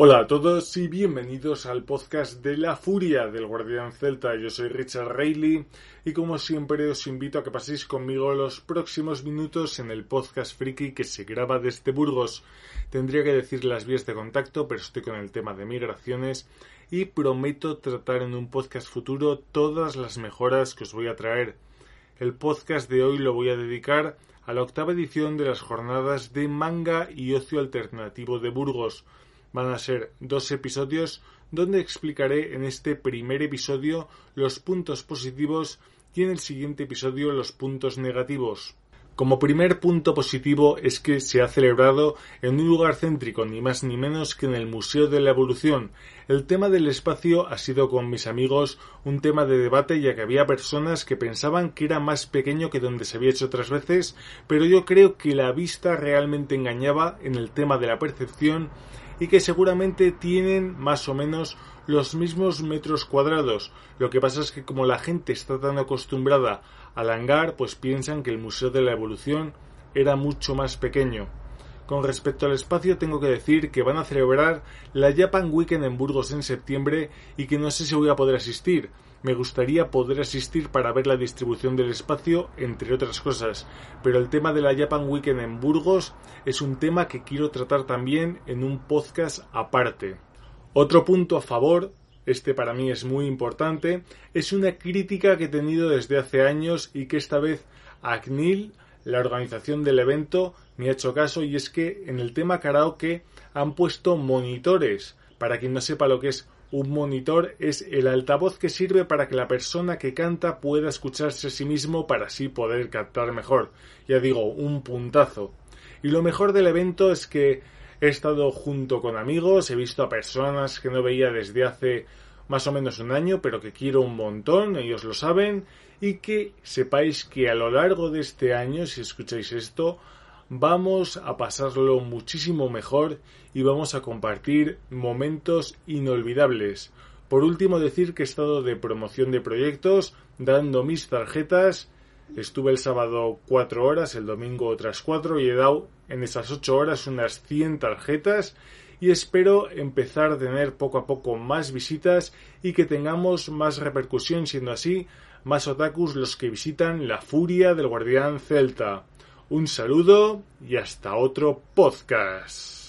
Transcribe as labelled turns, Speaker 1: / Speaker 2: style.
Speaker 1: Hola a todos y bienvenidos al podcast de la furia del Guardián Celta. Yo soy Richard Reilly y como siempre os invito a que paséis conmigo los próximos minutos en el podcast friki que se graba desde Burgos. Tendría que decir las vías de contacto, pero estoy con el tema de migraciones y prometo tratar en un podcast futuro todas las mejoras que os voy a traer. El podcast de hoy lo voy a dedicar a la octava edición de las jornadas de manga y ocio alternativo de Burgos Van a ser dos episodios donde explicaré en este primer episodio los puntos positivos y en el siguiente episodio los puntos negativos. Como primer punto positivo es que se ha celebrado en un lugar céntrico, ni más ni menos que en el Museo de la Evolución. El tema del espacio ha sido con mis amigos un tema de debate ya que había personas que pensaban que era más pequeño que donde se había hecho otras veces, pero yo creo que la vista realmente engañaba en el tema de la percepción y que seguramente tienen más o menos los mismos metros cuadrados. Lo que pasa es que como la gente está tan acostumbrada al hangar, pues piensan que el Museo de la Evolución era mucho más pequeño. Con respecto al espacio, tengo que decir que van a celebrar la Japan Weekend en Burgos en septiembre y que no sé si voy a poder asistir. Me gustaría poder asistir para ver la distribución del espacio, entre otras cosas, pero el tema de la Japan Weekend en Burgos es un tema que quiero tratar también en un podcast aparte. Otro punto a favor este para mí es muy importante, es una crítica que he tenido desde hace años y que esta vez ACNIL la organización del evento me ha hecho caso y es que en el tema karaoke han puesto monitores. Para quien no sepa lo que es un monitor es el altavoz que sirve para que la persona que canta pueda escucharse a sí mismo para así poder cantar mejor. Ya digo, un puntazo. Y lo mejor del evento es que he estado junto con amigos, he visto a personas que no veía desde hace más o menos un año, pero que quiero un montón, ellos lo saben, y que sepáis que a lo largo de este año, si escucháis esto, vamos a pasarlo muchísimo mejor y vamos a compartir momentos inolvidables. Por último, decir que he estado de promoción de proyectos, dando mis tarjetas. Estuve el sábado cuatro horas, el domingo otras cuatro y he dado en esas ocho horas unas 100 tarjetas y espero empezar a tener poco a poco más visitas y que tengamos más repercusión siendo así más otakus los que visitan la furia del guardián celta. Un saludo y hasta otro podcast.